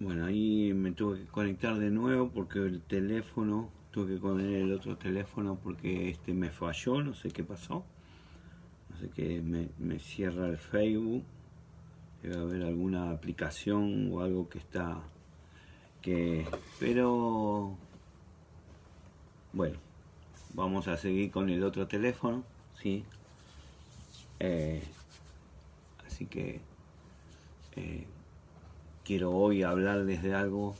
Bueno, ahí me tuve que conectar de nuevo porque el teléfono, tuve que poner el otro teléfono porque este me falló, no sé qué pasó. No sé qué, me, cierra el Facebook. Debe haber alguna aplicación o algo que está... que... Pero... Bueno, vamos a seguir con el otro teléfono, ¿sí? Eh, así que... Eh, quiero hoy hablarles de algo.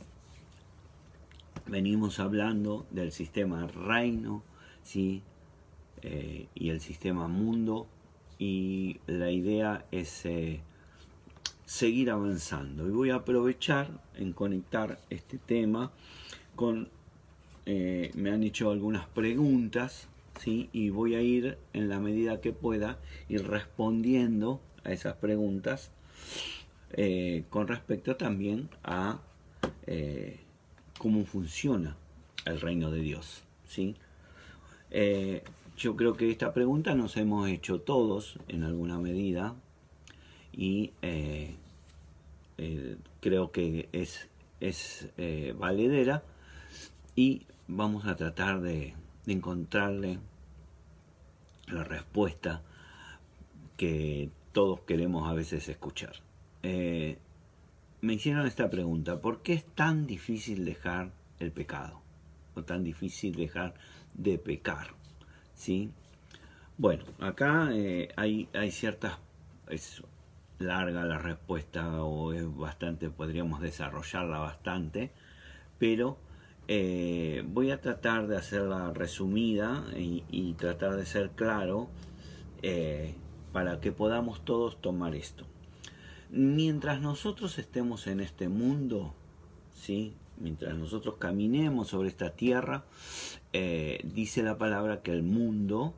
Venimos hablando del sistema reino, ¿sí? Eh, y el sistema mundo, y la idea es eh, seguir avanzando. Y voy a aprovechar en conectar este tema con. Eh, me han hecho algunas preguntas, ¿sí? Y voy a ir en la medida que pueda ir respondiendo a esas preguntas eh, con respecto también a eh, cómo funciona el reino de Dios. ¿sí? Eh, yo creo que esta pregunta nos hemos hecho todos en alguna medida y creo que es, es valedera y vamos a tratar de, de encontrarle la respuesta que todos queremos a veces escuchar. Eh, me hicieron esta pregunta, ¿por qué es tan difícil dejar el pecado? ¿O tan difícil dejar de pecar? ¿Sí? Bueno, acá eh, hay, ciertas... Es larga la respuesta o es bastante, podríamos desarrollarla bastante, pero eh, voy a tratar de hacerla resumida y, tratar de ser claro para que podamos todos tomar esto mientras nosotros estemos en este mundo, ¿sí? mientras nosotros caminemos sobre esta tierra, eh, dice la palabra que el mundo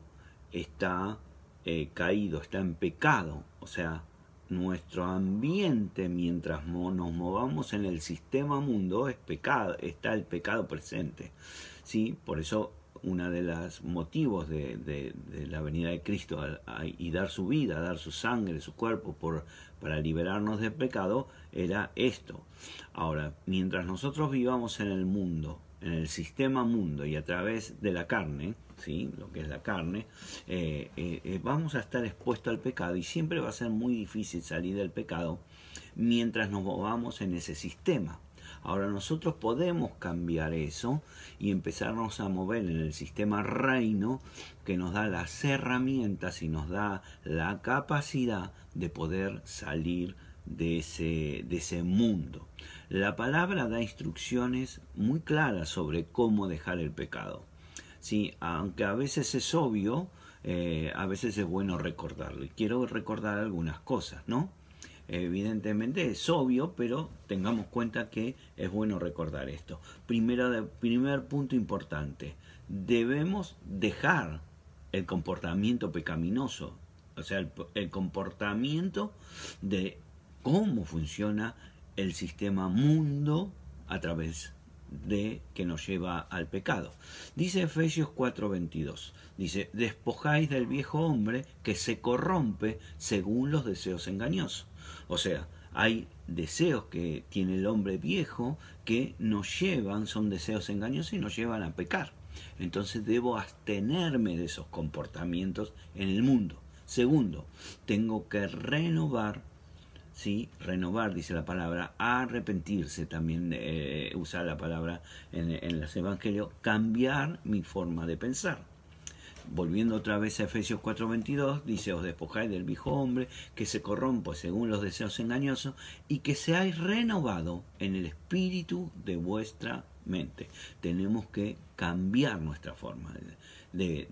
está eh, caído, está en pecado. O sea, nuestro ambiente mientras nos movamos en el sistema mundo es pecado, está el pecado presente. ¿sí? Por eso uno de los motivos de, la venida de Cristo y dar su vida, dar su sangre, su cuerpo por, para liberarnos del pecado, era esto. Ahora, mientras nosotros vivamos en el mundo, en el sistema mundo y a través de la carne, ¿sí? lo que es la carne, eh, eh, eh, vamos a estar expuestos al pecado y siempre va a ser muy difícil salir del pecado mientras nos movamos en ese sistema. Ahora nosotros podemos cambiar eso y empezarnos a mover en el sistema reino que nos da las herramientas y nos da la capacidad de poder salir de ese, de ese mundo. La palabra da instrucciones muy claras sobre cómo dejar el pecado. Sí, aunque a veces es obvio, eh, a veces es bueno recordarlo. Y quiero recordar algunas cosas, ¿no? Evidentemente es obvio, pero tengamos cuenta que es bueno recordar esto. Primero, primer punto importante, debemos dejar el comportamiento pecaminoso, o sea, el, comportamiento de cómo funciona el sistema mundo a través de que nos lleva al pecado. Dice Efesios 4:22, dice, despojáis del viejo hombre que se corrompe según los deseos engañosos. O sea, hay deseos que tiene el hombre viejo que nos llevan, son deseos engañosos y nos llevan a pecar. Entonces debo abstenerme de esos comportamientos en el mundo. Segundo, tengo que renovar, ¿sí? Renovar, dice la palabra, arrepentirse, también eh, usa la palabra en, en los evangelios, cambiar mi forma de pensar volviendo otra vez a Efesios 4:22, dice, os despojáis del viejo hombre que se corrompe según los deseos engañosos y que seáis renovado en el espíritu de vuestra mente. Tenemos que cambiar nuestra forma de,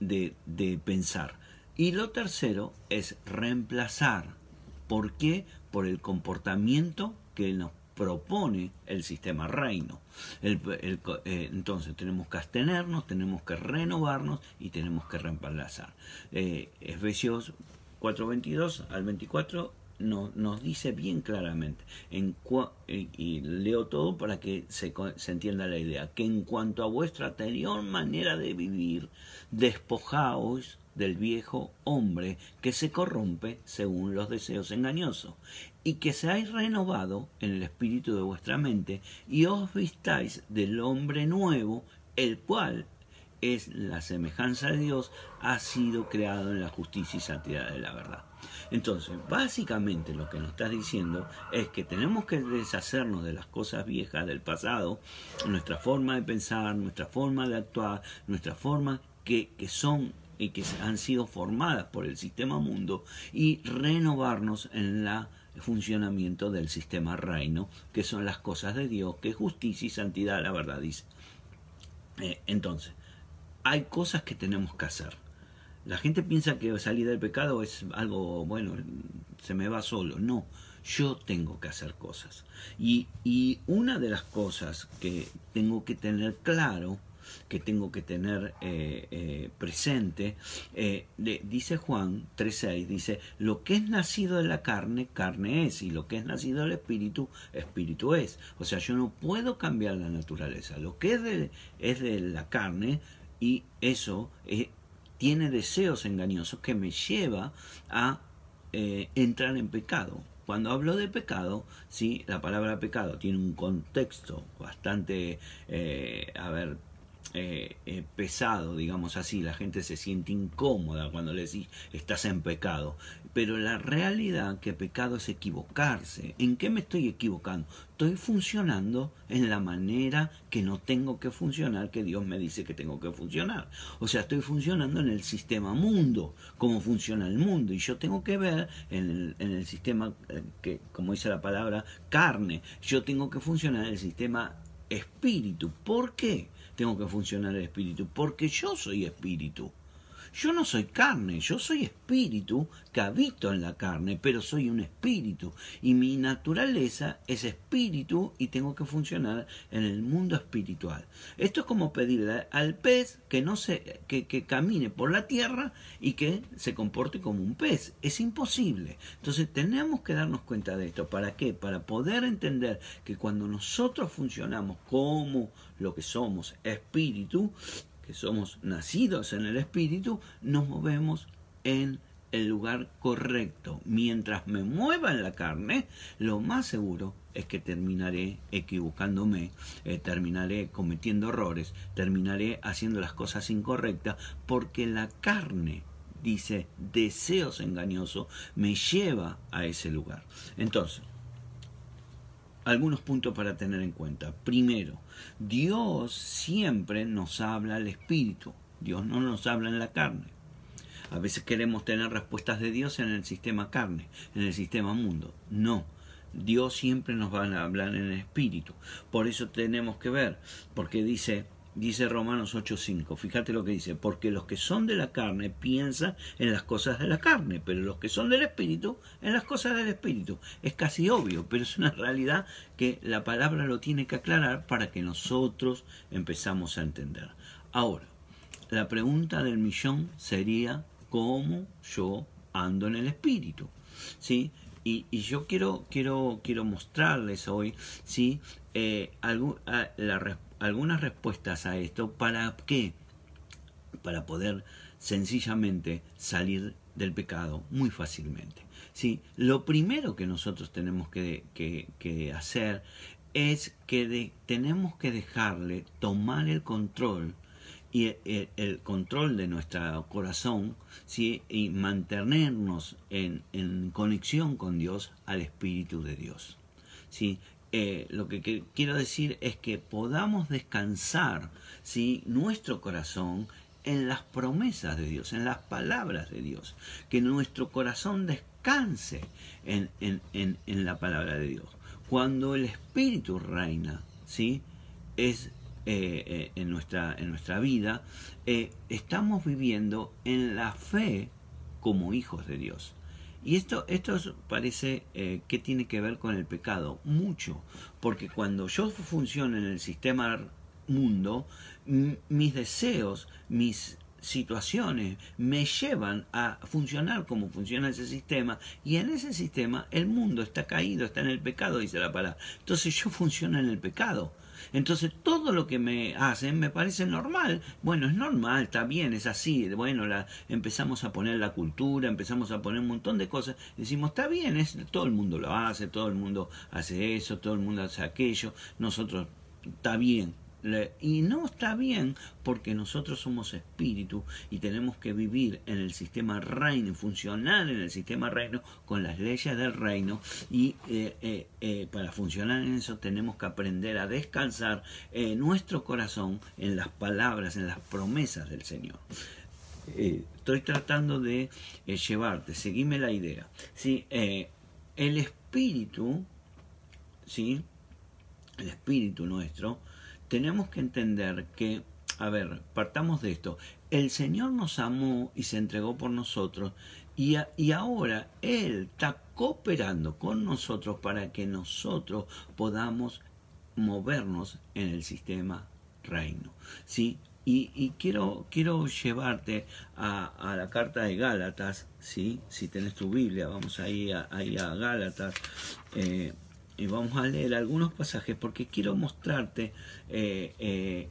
de, de pensar. Y lo tercero es reemplazar. ¿Por qué? Por el comportamiento que nos propone el sistema reino. Eh, entonces tenemos que abstenernos, tenemos que renovarnos y tenemos que reemplazar. Eh, Efesios 4.22 al 24 nos dice bien claramente, en eh, y leo todo para que se, se, entienda la idea, que en cuanto a vuestra anterior manera de vivir, despojaos del viejo hombre que se corrompe según los deseos engañosos y que seáis renovado en el espíritu de vuestra mente y os vistáis del hombre nuevo, el cual es la semejanza de Dios, ha sido creado en la justicia y santidad de la verdad. Entonces, básicamente lo que nos está diciendo es que tenemos que deshacernos de las cosas viejas del pasado, nuestra forma de pensar, nuestra forma de actuar, nuestra forma que, que son y que han sido formadas por el sistema mundo y renovarnos en la funcionamiento del sistema reino, que son las cosas de Dios, que justicia y santidad, la verdad dice. Eh, entonces, hay cosas que tenemos que hacer. La gente piensa que salir del pecado es algo, bueno, se me va solo. No, yo tengo que hacer cosas. Y, y una de las cosas que tengo que tener claro que tengo que tener eh, eh, presente. Eh, dice Juan 3.6, dice, lo que es nacido de la carne, carne es, y lo que es nacido del espíritu, espíritu es. O sea, yo no puedo cambiar la naturaleza. Lo que es de, es de la carne, y eso tiene deseos engañosos que me lleva a entrar en pecado. Cuando hablo de pecado, sí, la palabra pecado tiene un contexto bastante, a ver, eh, eh, pesado, digamos así, la gente se siente incómoda cuando le decís estás en pecado. Pero la realidad que pecado es equivocarse. ¿En qué me estoy equivocando? Estoy funcionando en la manera que no tengo que funcionar, que Dios me dice que tengo que funcionar. O sea, estoy funcionando en el sistema mundo, cómo funciona el mundo. Y yo tengo que ver en el, en el sistema, eh, que como dice la palabra, carne. Yo tengo que funcionar en el sistema espíritu. ¿Por qué? Tengo que funcionar el espíritu, porque yo soy espíritu. Yo no soy carne, yo soy espíritu que habito en la carne, pero soy un espíritu. Y mi naturaleza es espíritu y tengo que funcionar en el mundo espiritual. Esto es como pedirle al pez que no se, que, que camine por la tierra y que se comporte como un pez. Es imposible. Entonces tenemos que darnos cuenta de esto. ¿Para qué? Para poder entender que cuando nosotros funcionamos como lo que somos, espíritu, que somos nacidos en el Espíritu, nos movemos en el lugar correcto. Mientras me mueva en la carne, lo más seguro es que terminaré equivocándome, eh, terminaré cometiendo errores, terminaré haciendo las cosas incorrectas, porque la carne, dice, deseos engañosos, me lleva a ese lugar. Entonces, algunos puntos para tener en cuenta. Primero, Dios siempre nos habla al Espíritu. Dios no nos habla en la carne. A veces queremos tener respuestas de Dios en el sistema carne, en el sistema mundo. No. Dios siempre nos va a hablar en el Espíritu. Por eso tenemos que ver, porque dice Dice Romanos 8:5, fíjate lo que dice, porque los que son de la carne piensan en las cosas de la carne, pero los que son del Espíritu en las cosas del Espíritu. Es casi obvio, pero es una realidad que la palabra lo tiene que aclarar para que nosotros empezamos a entender. Ahora, la pregunta del millón sería, ¿cómo yo ando en el Espíritu? ¿Sí? Y, yo quiero, quiero, quiero mostrarles hoy ¿sí? Eh, la respuesta algunas respuestas a esto. ¿Para qué? Para poder sencillamente salir del pecado muy fácilmente. ¿sí? Lo primero que nosotros tenemos que, que, hacer es que tenemos que dejarle tomar el control y el, control de nuestro corazón ¿sí? y mantenernos en, en, conexión con Dios al Espíritu de Dios. ¿sí? Eh, lo que, quiero decir es que podamos descansar ¿sí? nuestro corazón en las promesas de Dios, en las palabras de Dios, que nuestro corazón descanse en, la palabra de Dios. Cuando el Espíritu reina, ¿sí? es eh, eh, en, nuestra, en nuestra vida, estamos viviendo en la fe como hijos de Dios. Y esto, esto parece eh, que tiene que ver con el pecado, mucho, porque cuando yo funciono en el sistema mundo, mis deseos, mis situaciones me llevan a funcionar como funciona ese sistema y en ese sistema el mundo está caído, está en el pecado, dice la palabra. Entonces yo funciono en el pecado. Entonces todo lo que me hacen me parece normal. Bueno, es normal, está bien, es así. Bueno, la, empezamos a poner la cultura, empezamos a poner un montón de cosas. Decimos, está bien, es, todo el mundo lo hace, todo el mundo hace eso, todo el mundo hace aquello. Nosotros, está bien, y no está bien porque nosotros somos espíritu y tenemos que vivir en el sistema reino, funcionar en el sistema reino con las leyes del reino y eh, eh, eh, para funcionar en eso tenemos que aprender a descansar nuestro corazón en las palabras, en las promesas del Señor. estoy tratando de llevarte, seguime la idea. ¿sí? el espíritu, ¿sí? el espíritu nuestro, tenemos que entender que, a ver, partamos de esto, el Señor nos amó y se entregó por nosotros y, y ahora Él está cooperando con nosotros para que nosotros podamos movernos en el sistema reino. ¿sí? Y, y, quiero, quiero llevarte a, a, la carta de Gálatas, ¿sí? si tenés tu Biblia, vamos ahí a, ahí a Gálatas. Eh, y vamos a leer algunos pasajes porque quiero mostrarte eh, eh,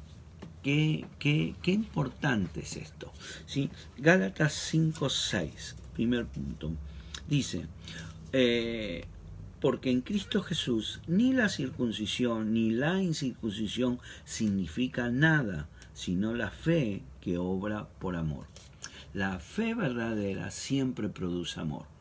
qué, qué, importante es esto. ¿sí? Gálatas 5.6, primer punto. Dice, eh, porque en Cristo Jesús ni la circuncisión ni la incircuncisión significa nada, sino la fe que obra por amor. La fe verdadera siempre produce amor.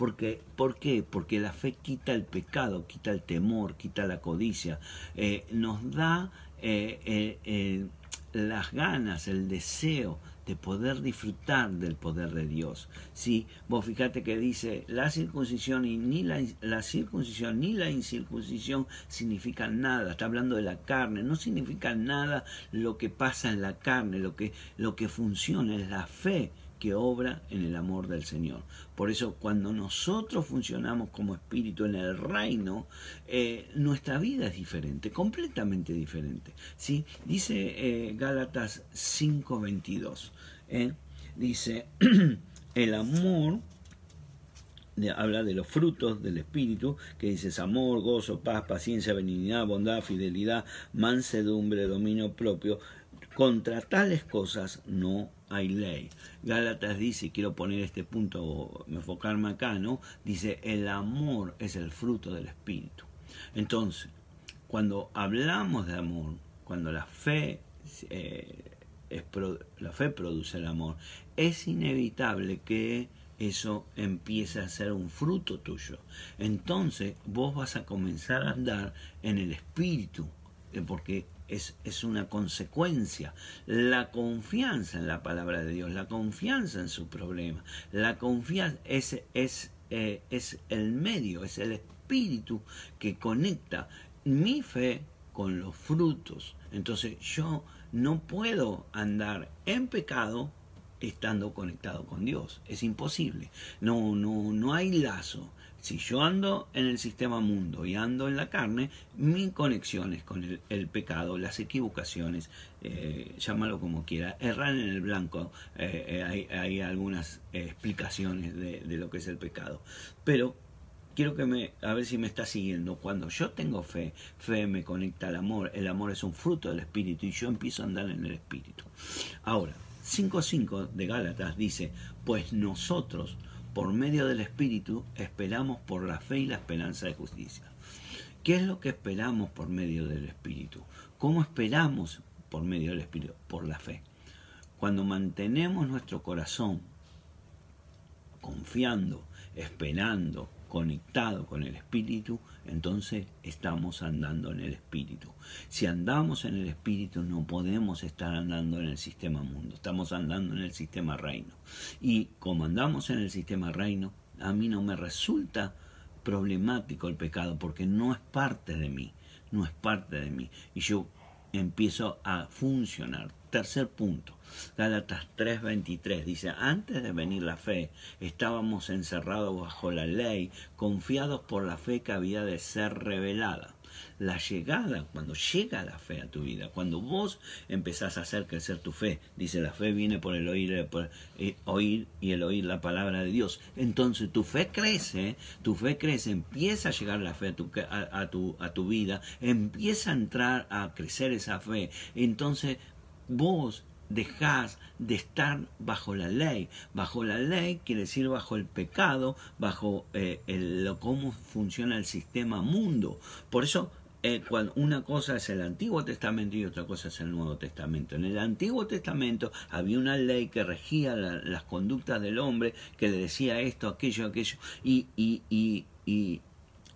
Porque, ¿Por qué? Porque la fe quita el pecado, quita el temor, quita la codicia, eh, nos da eh, eh, las ganas, el deseo de poder disfrutar del poder de Dios. Sí, vos fíjate que dice la circuncisión ni la, la, circuncisión ni la incircuncisión significan nada. Está hablando de la carne, no significa nada lo que pasa en la carne, lo que, lo que funciona es la fe que obra en el amor del Señor. Por eso cuando nosotros funcionamos como espíritu en el reino, eh, nuestra vida es diferente, completamente diferente. ¿sí? Dice eh, Gálatas 5:22, ¿eh? dice, el amor habla de los frutos del Espíritu, que dices amor, gozo, paz, paciencia, benignidad, bondad, fidelidad, mansedumbre, dominio propio. Contra tales cosas no hay ley. Gálatas dice, quiero poner este punto, enfocarme acá, ¿no? Dice, el amor es el fruto del Espíritu. Entonces, cuando hablamos de amor, cuando la fe, eh, la fe produce el amor, es inevitable que eso empiece a ser un fruto tuyo. Entonces vos vas a comenzar a andar en el espíritu, eh, porque es, una consecuencia. La confianza en la palabra de Dios, la confianza en su problema, la confianza es, es, eh, es el medio, es el espíritu que conecta mi fe con los frutos. Entonces yo no puedo andar en pecado estando conectado con Dios. Es imposible. No, no, no hay lazo. Si yo ando en el sistema mundo y ando en la carne, mi conexión es con el, pecado, las equivocaciones, eh, llámalo como quiera, errar en el blanco, eh, eh, hay, algunas explicaciones de, de, lo que es el pecado. Pero quiero que me, a ver si me está siguiendo, cuando yo tengo fe, fe me conecta al amor, el amor es un fruto del Espíritu y yo empiezo a andar en el Espíritu. Ahora, 5.5 de Gálatas dice, pues nosotros, por medio del Espíritu, esperamos por la fe y la esperanza de justicia. ¿Qué es lo que esperamos por medio del Espíritu? ¿Cómo esperamos por medio del Espíritu? Por la fe. Cuando mantenemos nuestro corazón confiando, esperando, conectado con el Espíritu, entonces estamos andando en el Espíritu. Si andamos en el Espíritu no podemos estar andando en el sistema mundo, estamos andando en el sistema reino. Y como andamos en el sistema reino, a mí no me resulta problemático el pecado porque no es parte de mí, no es parte de mí. Y yo empiezo a funcionar. Tercer punto, Gálatas 3:23 dice, antes de venir la fe, estábamos encerrados bajo la ley, confiados por la fe que había de ser revelada. La llegada, cuando llega la fe a tu vida, cuando vos empezás a hacer crecer tu fe, dice la fe viene por el oír, el oír y el oír la palabra de Dios. Entonces tu fe crece, tu fe crece, empieza a llegar la fe a tu vida, empieza a entrar a crecer esa fe. Entonces vos dejás de estar bajo la ley. Bajo la ley quiere decir bajo el pecado, bajo eh, el, cómo funciona el sistema mundo. Por eso eh, cuando una cosa es el Antiguo Testamento y otra cosa es el Nuevo Testamento. En el Antiguo Testamento había una ley que regía las conductas del hombre, que le decía esto, aquello, aquello, y, y, y,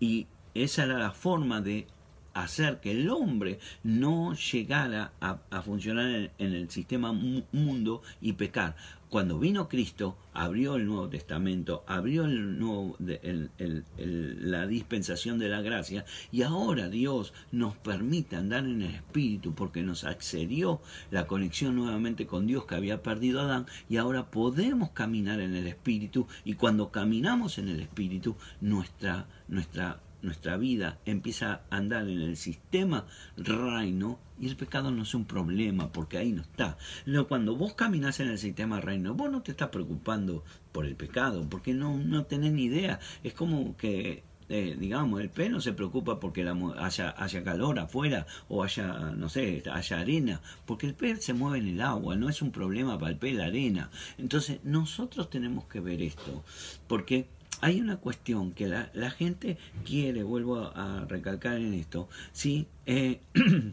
y esa era la forma de hacer que el hombre no llegara a, funcionar en, el sistema mundo y pecar. Cuando vino Cristo, abrió el Nuevo Testamento, abrió el nuevo, la dispensación de la gracia y ahora Dios nos permite andar en el Espíritu porque nos accedió la conexión nuevamente con Dios que había perdido Adán y ahora podemos caminar en el Espíritu y cuando caminamos en el Espíritu nuestra, nuestra nuestra vida empieza a andar en el sistema reino y el pecado no es un problema porque ahí no está. No, cuando vos caminas en el sistema reino, vos no te estás preocupando por el pecado porque no, no tenés ni idea. Es como que eh, digamos, el pez no se preocupa porque la, haya, haya calor afuera o haya, no sé, haya arena, porque el pez se mueve en el agua, no es un problema para el pez la arena. Entonces, nosotros tenemos que ver esto, porque hay una cuestión que la, la gente quiere, vuelvo a, recalcar en esto, ¿sí? Eh,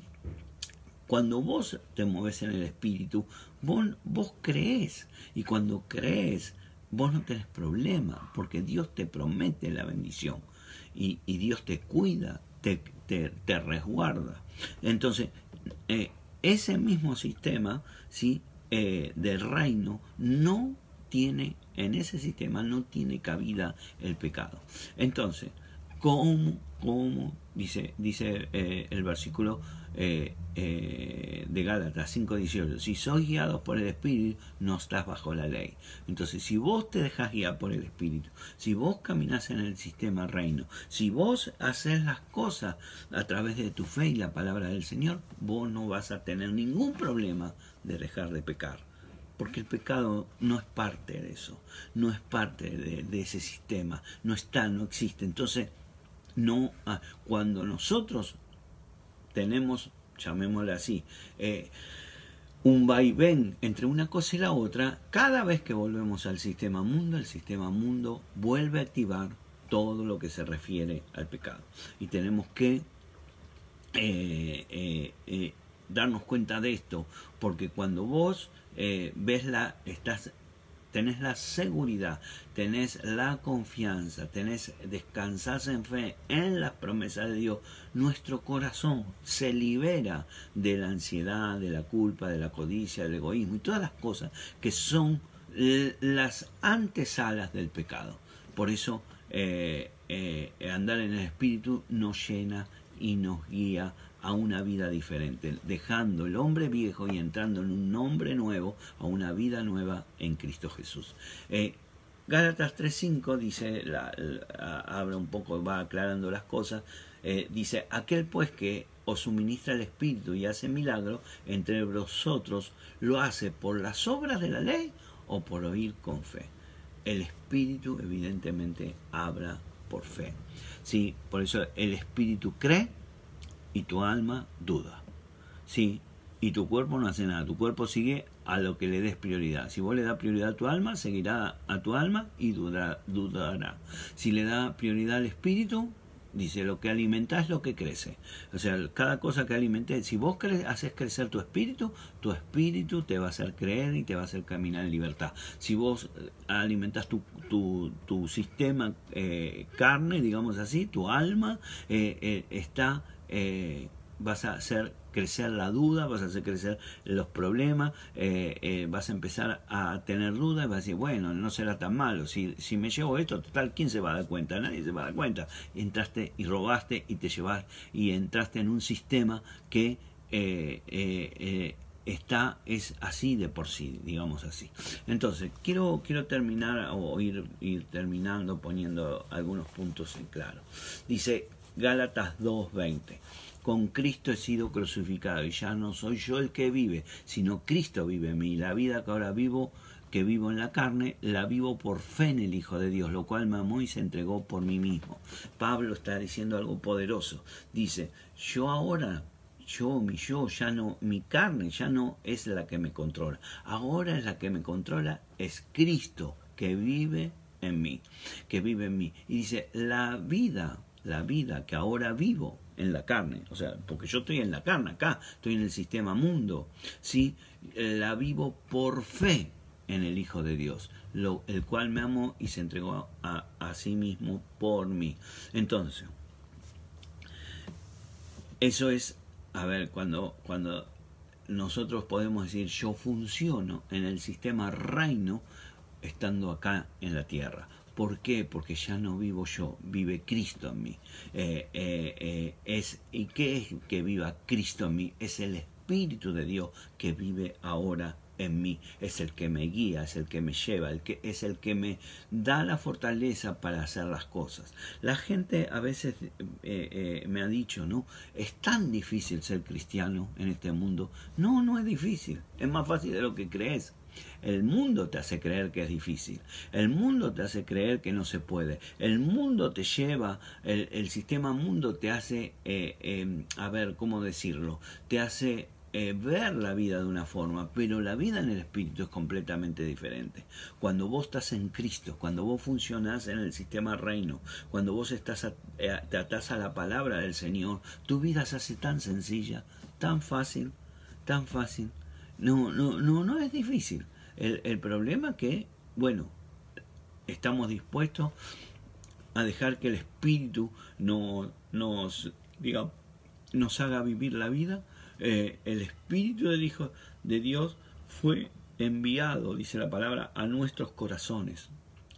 cuando vos te mueves en el espíritu, vos, vos crees, y cuando crees, vos no tenés problema, porque Dios te promete la bendición, y, y Dios te cuida, te, te, te resguarda. Entonces, eh, ese mismo sistema, ¿sí? Eh, del reino no tiene, en ese sistema no tiene cabida el pecado. Entonces, ¿cómo, cómo dice, dice eh, el versículo eh, eh, de Gálatas 5.18, si sois guiados por el Espíritu, no estás bajo la ley. Entonces, si vos te dejas guiar por el Espíritu, si vos caminás en el sistema reino, si vos haces las cosas a través de tu fe y la palabra del Señor, vos no vas a tener ningún problema de dejar de pecar porque el pecado no es parte de eso, no es parte de, ese sistema, no está, no existe. Entonces, no, ah, cuando nosotros tenemos, llamémosle así, eh, un vaivén entre una cosa y la otra, cada vez que volvemos al sistema mundo, el sistema mundo vuelve a activar todo lo que se refiere al pecado. Y tenemos que eh, eh, darnos cuenta de esto, porque cuando vos eh, ves la, estás, tenés la seguridad, tenés la confianza, tenés descansás en fe en las promesas de Dios, nuestro corazón se libera de la ansiedad, de la culpa, de la codicia, del egoísmo y todas las cosas que son las antesalas del pecado. Por eso eh, eh, andar en el Espíritu nos llena y nos guía a una vida diferente, dejando el hombre viejo y entrando en un nombre nuevo, a una vida nueva en Cristo Jesús. Eh, Gálatas 3.5 dice, la, habla un poco, va aclarando las cosas, eh, dice, aquel pues que os suministra el Espíritu y hace milagro, entre vosotros lo hace por las obras de la ley o por oír con fe. El Espíritu evidentemente habla por fe. Sí, por eso el Espíritu cree y tu alma duda. Sí, y tu cuerpo no hace nada, tu cuerpo sigue a lo que le des prioridad. Si vos le das prioridad a tu alma, seguirá a tu alma y dudará. dudará. Si le da prioridad al espíritu, dice, lo que alimenta es lo que crece. O sea, cada cosa que alimentes, si vos haces crecer tu espíritu, tu espíritu te va a hacer creer y te va a hacer caminar en libertad. Si vos eh, alimentas tu, tu, tu sistema eh, carne, digamos así, tu alma eh, está eh, vas a hacer crecer la duda, vas a hacer crecer los problemas, eh, eh, vas a empezar a tener dudas vas a decir, bueno, no será tan malo, si, si me llevo esto, total, ¿quién se va a dar cuenta? Nadie se va a dar cuenta. Entraste y robaste y te llevas y entraste en un sistema que está, es así de por sí, digamos así. Entonces, quiero, quiero terminar o ir, ir terminando poniendo algunos puntos en claro. Dice, Gálatas 2.20. Con Cristo he sido crucificado y ya no soy yo el que vive, sino Cristo vive en mí. La vida que ahora vivo, que vivo en la carne, la vivo por fe en el Hijo de Dios, lo cual me amó y se entregó por mí mismo. Pablo está diciendo algo poderoso. Dice, yo ahora yo, mi yo, ya no, mi carne ya no es la que me controla. Ahora es la que me controla, es Cristo que vive en mí, que vive en mí. Y dice, la vida, la vida que ahora vivo en la carne, o sea, porque yo estoy en la carne acá, estoy en el sistema mundo, ¿sí? La vivo por fe en el Hijo de Dios, el cual me amó y se entregó a, a sí mismo por mí. Entonces, eso es a ver, cuando, cuando nosotros podemos decir yo funciono en el sistema reino estando acá en la tierra. ¿Por qué? Porque ya no vivo yo, vive Cristo en mí. Eh, eh, eh, es, ¿Y qué es que viva Cristo en mí? Es el Espíritu de Dios que vive ahora en mí, es el que me guía, es el que me lleva, el que, es el que me da la fortaleza para hacer las cosas. La gente a veces me ha dicho, ¿no? Es tan difícil ser cristiano en este mundo. No, no es difícil, es más fácil de lo que crees. El mundo te hace creer que es difícil. El mundo te hace creer que no se puede. El mundo te lleva, el, sistema mundo te hace, eh, a ver, ¿cómo decirlo? Te hace eh, ver la vida de una forma, pero la vida en el Espíritu es completamente diferente. Cuando vos estás en Cristo, cuando vos funcionás en el sistema reino, cuando vos estás eh, te atás a la palabra del Señor, tu vida se hace tan sencilla, tan fácil, tan fácil. No, no, no, no es difícil. El, el problema que, bueno, estamos dispuestos a dejar que el Espíritu no, nos, diga, nos haga vivir la vida eh, el Espíritu del Hijo de Dios fue enviado, dice la palabra, a nuestros corazones.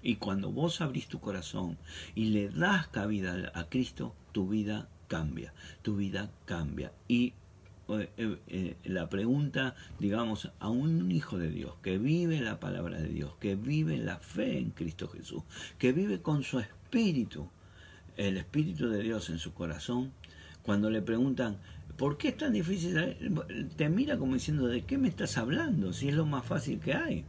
Y cuando vos abrís tu corazón y le das cabida a Cristo, tu vida cambia, tu vida cambia. Y la pregunta, digamos, a un hijo de Dios que vive la palabra de Dios, que vive la fe en Cristo Jesús, que vive con su espíritu, el espíritu de Dios en su corazón, cuando le preguntan, ¿Por qué es tan difícil? Te mira como diciendo, ¿de qué me estás hablando? Si es lo más fácil que hay.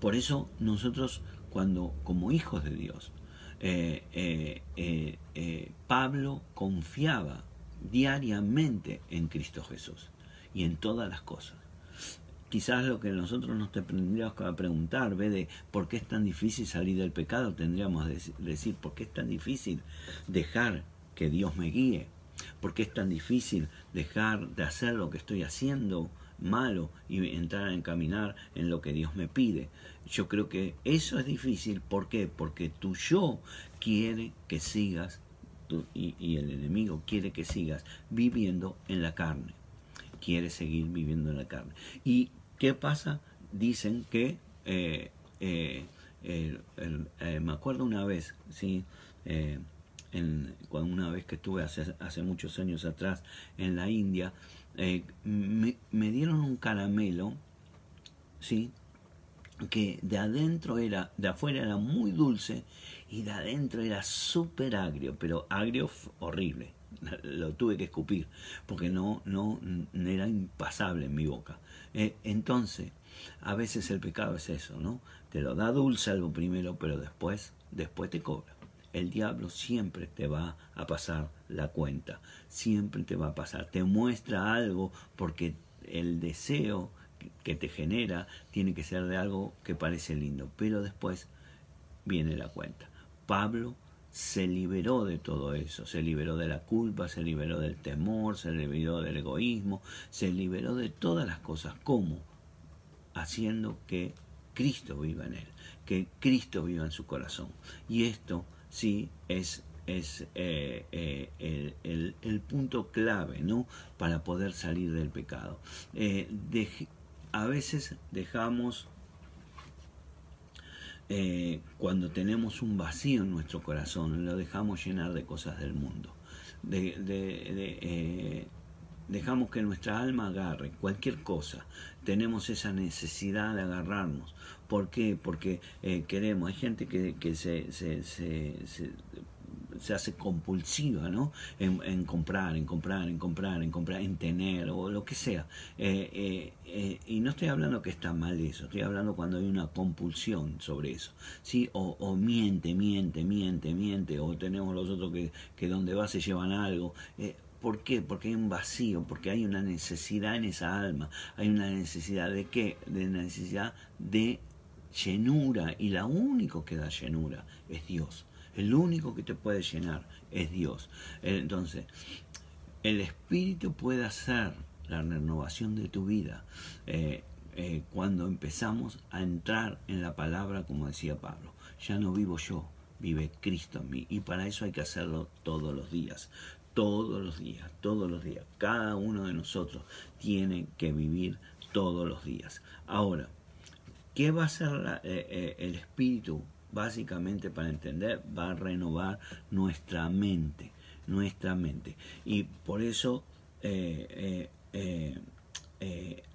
Por eso nosotros, cuando como hijos de Dios, eh, eh, eh, Pablo confiaba diariamente en Cristo Jesús y en todas las cosas. Quizás lo que nosotros nos tendríamos que preguntar, ve de por qué es tan difícil salir del pecado, tendríamos que decir, ¿por qué es tan difícil dejar que Dios me guíe? ¿Por qué es tan difícil dejar de hacer lo que estoy haciendo malo y entrar a encaminar en lo que Dios me pide? Yo creo que eso es difícil. ¿Por qué? Porque tu yo quiere que sigas y, el enemigo quiere que sigas viviendo en la carne. Quiere seguir viviendo en la carne. ¿Y qué pasa? Dicen que, eh, eh, eh, me acuerdo una vez, ¿sí? cuando una vez que estuve hace, muchos años atrás en la India, eh, me, dieron un caramelo, ¿sí? que de adentro era, de afuera era muy dulce y de adentro era súper agrio, pero agrio horrible. Lo tuve que escupir porque no, no, era impasable en mi boca. Eh, entonces, a veces el pecado es eso, ¿no? Te lo da dulce algo primero, pero después, después te cobra el diablo siempre te va a pasar la cuenta, siempre te va a pasar, te muestra algo porque el deseo que te genera tiene que ser de algo que parece lindo, pero después viene la cuenta. Pablo se liberó de todo eso, se liberó de la culpa, se liberó del temor, se liberó del egoísmo, se liberó de todas las cosas. ¿Cómo? Haciendo que Cristo viva en él, que Cristo viva en su corazón. Y esto sí es, es eh, eh, el, punto clave ¿no? para poder salir del pecado. Eh, a veces dejamos, cuando tenemos un vacío en nuestro corazón, lo dejamos llenar de cosas del mundo. dejamos que nuestra alma agarre cualquier cosa. Tenemos esa necesidad de agarrarnos. ¿Por qué? Porque eh, queremos, hay gente que, se, se, se hace compulsiva, ¿no? En, comprar, en comprar, en comprar, en comprar, en tener o lo que sea. Eh, eh, y no estoy hablando que está mal eso, estoy hablando cuando hay una compulsión sobre eso, ¿sí? O, miente, miente, miente, miente, o tenemos los otros que, que donde va se llevan algo. ¿Por qué? Porque hay un vacío, porque hay una necesidad en esa alma, hay una necesidad de qué? De necesidad de llenura y la único que da llenura es Dios. El único que te puede llenar es Dios. Entonces, el Espíritu puede hacer la renovación de tu vida eh, eh, cuando empezamos a entrar en la palabra, como decía Pablo. Ya no vivo yo, vive Cristo en mí. Y para eso hay que hacerlo todos los días. Todos los días, todos los días. Cada uno de nosotros tiene que vivir todos los días. Ahora, ¿Qué va a hacer eh, eh, el espíritu? Básicamente para entender, va a renovar nuestra mente, nuestra mente. Y por eso eh, eh,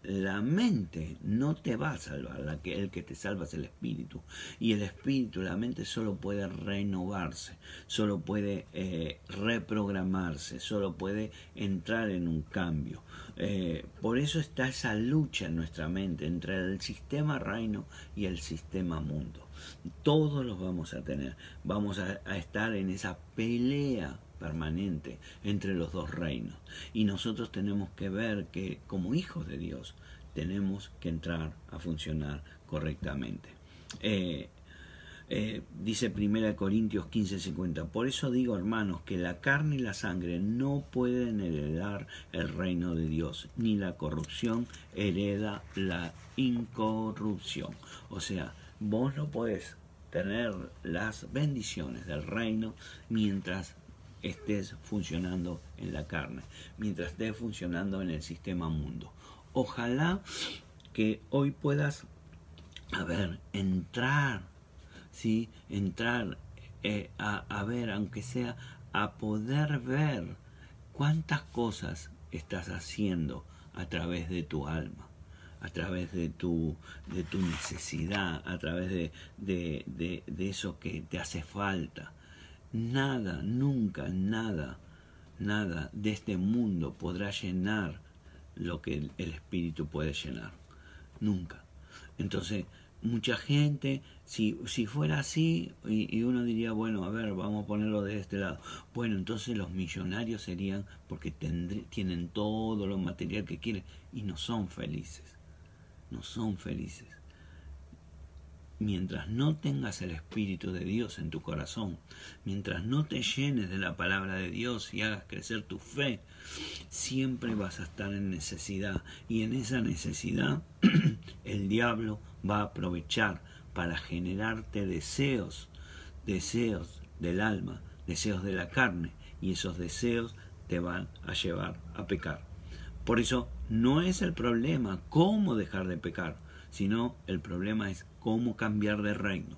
la mente no te va a salvar, la que, el que te salva es el espíritu. Y el espíritu, la mente solo puede renovarse, solo puede eh, reprogramarse, solo puede entrar en un cambio. Eh, por eso está esa lucha en nuestra mente entre el sistema reino y el sistema mundo. Todos los vamos a tener, vamos a estar en esa pelea permanente entre los dos reinos. Y nosotros tenemos que ver que como hijos de Dios tenemos que entrar a funcionar correctamente. Eh, eh, dice 1 Corintios 15:50, por eso digo hermanos que la carne y la sangre no pueden heredar el reino de Dios, ni la corrupción hereda la incorrupción. O sea, vos no podés tener las bendiciones del reino mientras estés funcionando en la carne, mientras estés funcionando en el sistema mundo. Ojalá que hoy puedas, a ver, entrar, ¿sí? Entrar eh, a, a ver, aunque sea, a poder ver cuántas cosas estás haciendo a través de tu alma a través de tu, de tu necesidad, a través de, de, de, de, eso que te hace falta. Nada, nunca, nada, nada de este mundo podrá llenar lo que el, espíritu puede llenar. Nunca. Entonces, mucha gente, si, si fuera así, y, uno diría, bueno, a ver, vamos a ponerlo de este lado. Bueno, entonces los millonarios serían porque tienen todo lo material que quieren y no son felices. No son felices mientras no tengas el Espíritu de Dios en tu corazón, mientras no te llenes de la palabra de Dios y hagas crecer tu fe, siempre vas a estar en necesidad. Y en esa necesidad el diablo va a aprovechar para generarte deseos, deseos del alma, deseos de la carne, y esos deseos te van a llevar a pecar. Por eso no es el problema cómo dejar de pecar, sino el problema es cómo cambiar de reino.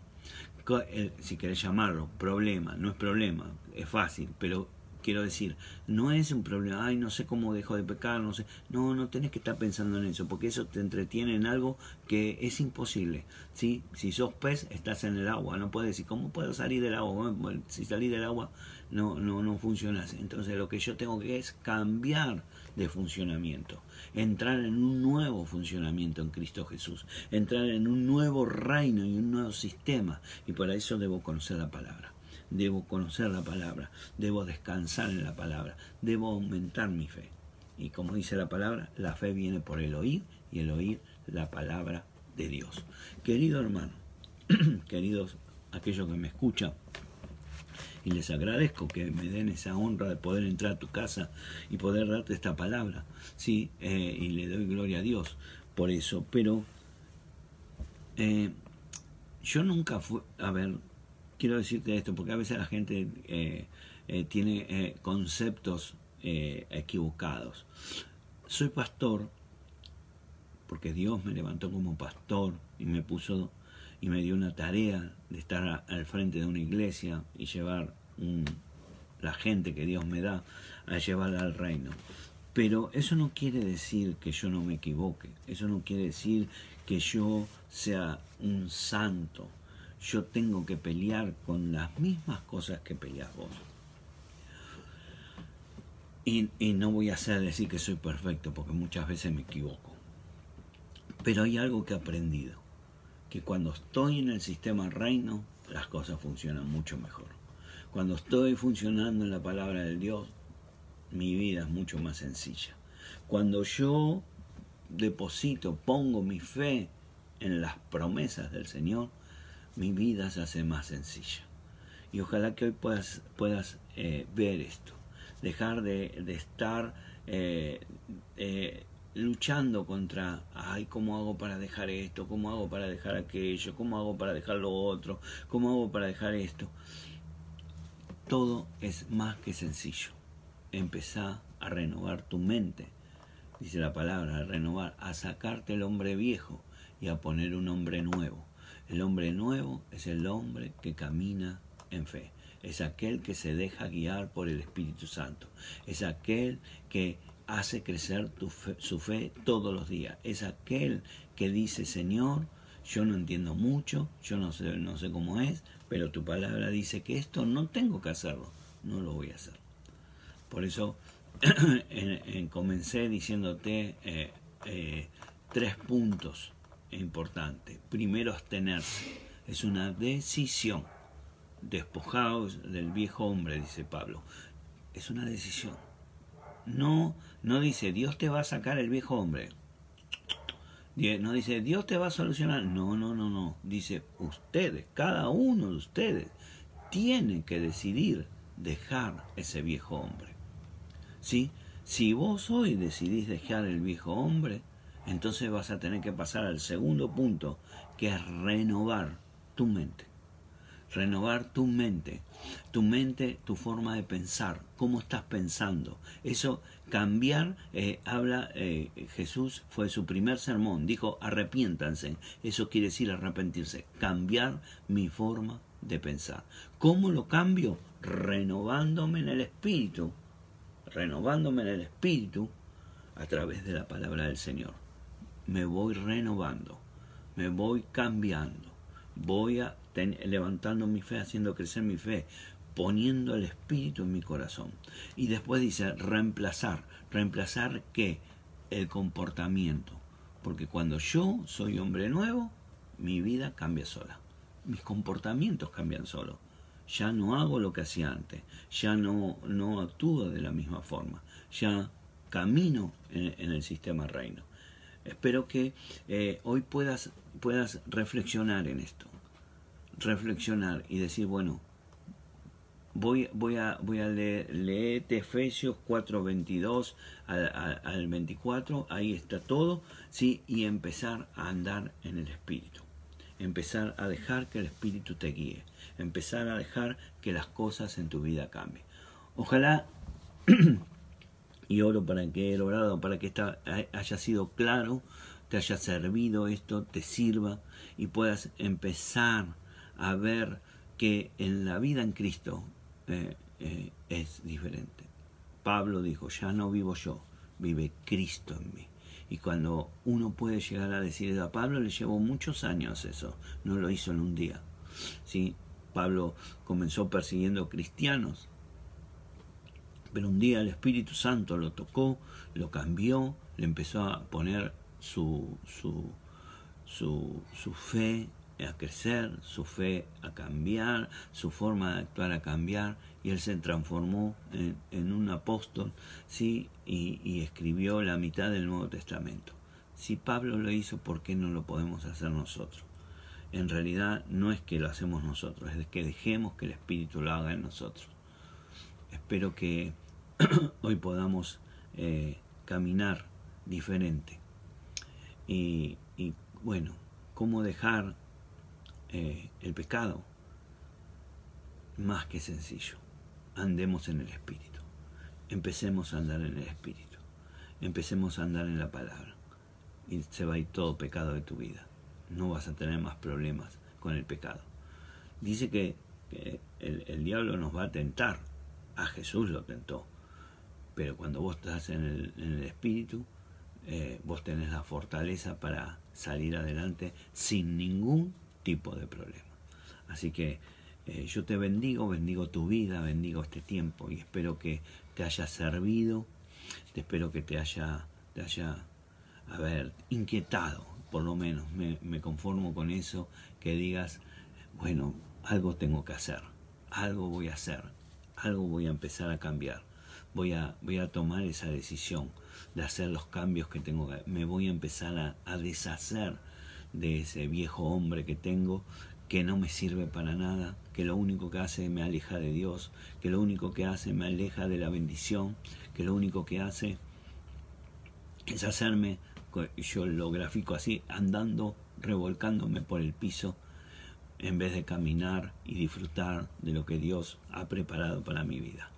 Si querés llamarlo problema, no es problema, es fácil, pero quiero decir, no es un problema, ay, no sé cómo dejo de pecar, no sé, no, no tenés que estar pensando en eso, porque eso te entretiene en algo que es imposible, ¿sí? Si sos pez, estás en el agua, no puedes decir, ¿cómo puedo salir del agua? si salís del agua, no, no, no funcionas. Entonces lo que yo tengo que es cambiar de funcionamiento, entrar en un nuevo funcionamiento en Cristo Jesús, entrar en un nuevo reino y un nuevo sistema. Y para eso debo conocer la palabra, debo conocer la palabra, debo descansar en la palabra, debo aumentar mi fe. Y como dice la palabra, la fe viene por el oír y el oír la palabra de Dios. Querido hermano, queridos aquellos que me escuchan, y les agradezco que me den esa honra de poder entrar a tu casa y poder darte esta palabra, sí, eh, y le doy gloria a Dios por eso, pero eh, yo nunca fui, a ver, quiero decirte esto, porque a veces la gente eh, tiene conceptos equivocados. Soy pastor porque Dios me levantó como pastor y me puso y me dio una tarea de estar al frente de una iglesia y llevar la gente que Dios me da a llevar al reino. Pero eso no quiere decir que yo no me equivoque, eso no quiere decir que yo sea un santo. Yo tengo que pelear con las mismas cosas que peleas vos. Y, y no voy a hacer decir que soy perfecto, porque muchas veces me equivoco. Pero hay algo que he aprendido, que cuando estoy en el sistema reino, las cosas funcionan mucho mejor. Cuando estoy funcionando en la palabra del Dios, mi vida es mucho más sencilla. Cuando yo deposito, pongo mi fe en las promesas del Señor, mi vida se hace más sencilla. Y ojalá que hoy puedas, puedas eh, ver esto, dejar de, estar eh, eh, luchando contra, ay, ¿cómo hago para dejar esto? ¿Cómo hago para dejar aquello? ¿Cómo hago para dejar lo otro? ¿Cómo hago para dejar esto? Todo es más que sencillo. Empezá a renovar tu mente dice la palabra, a renovar, a sacarte el hombre viejo y a poner un hombre nuevo. El hombre nuevo es el hombre que camina en fe. Es aquel que se deja guiar por el Espíritu Santo. Es aquel que hace crecer su fe todos los días. Es aquel que dice, Señor, yo no entiendo mucho, yo no sé, no sé cómo es, pero tu palabra dice que esto no tengo que hacerlo, no lo voy a hacer. Por eso en, comencé diciéndote eh, eh, tres puntos importantes. Primero, abstenerse. Es una decisión. Despojados del viejo hombre, dice Pablo. Es una decisión. No, no dice Dios te va a sacar el viejo hombre. No dice Dios te va a solucionar. No, no, no, no. Dice ustedes, cada uno de ustedes, tiene que decidir dejar ese viejo hombre. ¿sí? Si vos hoy decidís dejar el viejo hombre, entonces vas a tener que pasar al segundo punto, que es renovar tu mente. Renovar tu mente, tu mente, tu forma de pensar, cómo estás pensando. Eso, cambiar, eh, habla, eh, Jesús fue su primer sermón, dijo arrepiéntanse. Eso quiere decir arrepentirse, cambiar mi forma de pensar. ¿Cómo lo cambio? Renovándome en el espíritu renovándome en el espíritu a través de la palabra del Señor. Me voy renovando, me voy cambiando, voy a levantando mi fe, haciendo crecer mi fe, poniendo el espíritu en mi corazón. Y después dice reemplazar, reemplazar qué? El comportamiento. Porque cuando yo soy hombre nuevo, mi vida cambia sola. Mis comportamientos cambian solos ya no hago lo que hacía antes, ya no, no actúo de la misma forma, ya camino en, el sistema reino. Espero que eh, hoy puedas, puedas reflexionar en esto, reflexionar y decir, bueno, voy, voy, a, voy a leer, leerte Efesios 4, 22 al, al 24, ahí está todo, ¿sí? y empezar a andar en el Espíritu, empezar a dejar que el Espíritu te guíe empezar a dejar que las cosas en tu vida cambien. Ojalá, y oro para que he orado, para que esta haya sido claro, te haya servido esto, te sirva y puedas empezar a ver que en la vida en Cristo eh, eh, es diferente. Pablo dijo, ya no vivo yo, vive Cristo en mí. Y cuando uno puede llegar a decir, a Pablo le llevó muchos años eso, no lo hizo en un día. ¿sí? Pablo comenzó persiguiendo cristianos, pero un día el Espíritu Santo lo tocó, lo cambió, le empezó a poner su, su, su, fe a crecer, su fe a cambiar, su forma de actuar a cambiar, y él se transformó en, un apóstol, ¿sí? Y, escribió la mitad del Nuevo Testamento. Si Pablo lo hizo, ¿por qué no lo podemos hacer nosotros? en realidad no es que lo hacemos nosotros, es que dejemos que el Espíritu lo haga en nosotros. Espero que hoy podamos eh, caminar diferente. Y, bueno, ¿cómo dejar eh, el pecado? Más que sencillo. Andemos en el Espíritu. Empecemos a andar en el Espíritu. Empecemos a andar en la palabra. Y se va a ir todo pecado de tu vida no vas a tener más problemas con el pecado. Dice que, el, diablo nos va a tentar, a Jesús lo tentó, pero cuando vos estás en el, espíritu, eh, vos tenés la fortaleza para salir adelante sin ningún tipo de problema. Así que eh, yo te bendigo, bendigo tu vida, bendigo este tiempo y espero que te haya servido, te espero que te haya, te haya, a inquietado, por lo menos, me, me conformo con eso, que digas, bueno, algo tengo que hacer, algo voy a hacer, algo voy a empezar a cambiar, voy a, voy a tomar esa decisión de hacer los cambios que tengo que, me voy a empezar a, a deshacer de ese viejo hombre que tengo que no me sirve para nada, que lo único que hace me aleja de Dios, que lo único que hace me aleja de la bendición, que lo único que hace es hacerme, yo lo grafico así, andando, revolcándome por el piso, en vez de caminar y disfrutar de lo que Dios ha preparado para mi vida.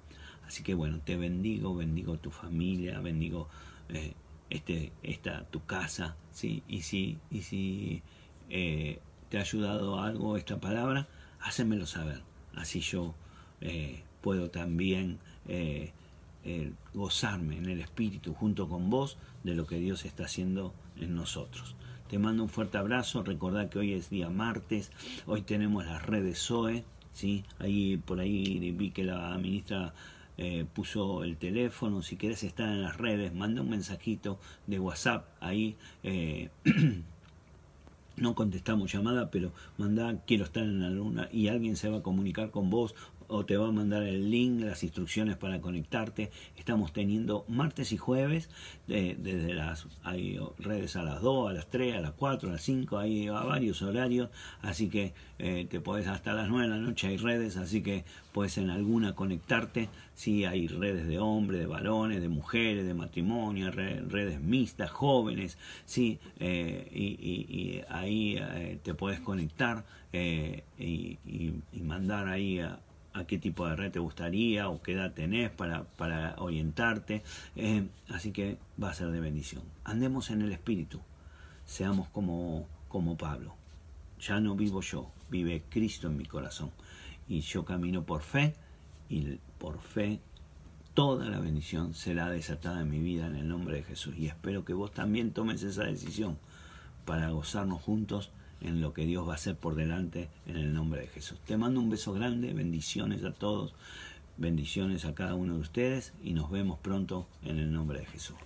Así que bueno, te bendigo, bendigo tu familia, bendigo eh, este, esta, tu casa, ¿sí? y si, y si eh, te ha ayudado algo esta palabra, hacémelo saber. Así yo eh, puedo también eh, gozarme en el Espíritu junto con vos de lo que Dios está haciendo en nosotros. Te mando un fuerte abrazo. Recordad que hoy es día martes. Hoy tenemos las redes SOE. ¿sí? Ahí por ahí vi que la ministra puso el teléfono. Si quieres estar en las redes, manda un mensajito de WhatsApp ahí. no contestamos llamada, pero manda quiero estar en la luna y alguien se va a comunicar con vos o te va a mandar el link, las instrucciones para conectarte. Estamos teniendo martes y jueves, desde las, hay redes a las 2, a las 3, a las 4, a las 5, hay a varios horarios, así que eh, te podés hasta las 9 de la noche hay redes, así que puedes en alguna conectarte. Sí, hay redes de hombres, de varones, de mujeres, de matrimonio, redes mixtas, jóvenes, sí, eh, y, ahí eh, te puedes conectar y, y mandar ahí a a qué tipo de red te gustaría o qué edad tenés para, para orientarte. Eh, así que va a ser de bendición. Andemos en el Espíritu. Seamos como, como Pablo. Ya no vivo yo, vive Cristo en mi corazón. Y yo camino por fe y por fe toda la bendición será desatada en mi vida en el nombre de Jesús. Y espero que vos también tomes esa decisión para gozarnos juntos en lo que Dios va a hacer por delante en el nombre de Jesús. Te mando un beso grande, bendiciones a todos, bendiciones a cada uno de ustedes y nos vemos pronto en el nombre de Jesús.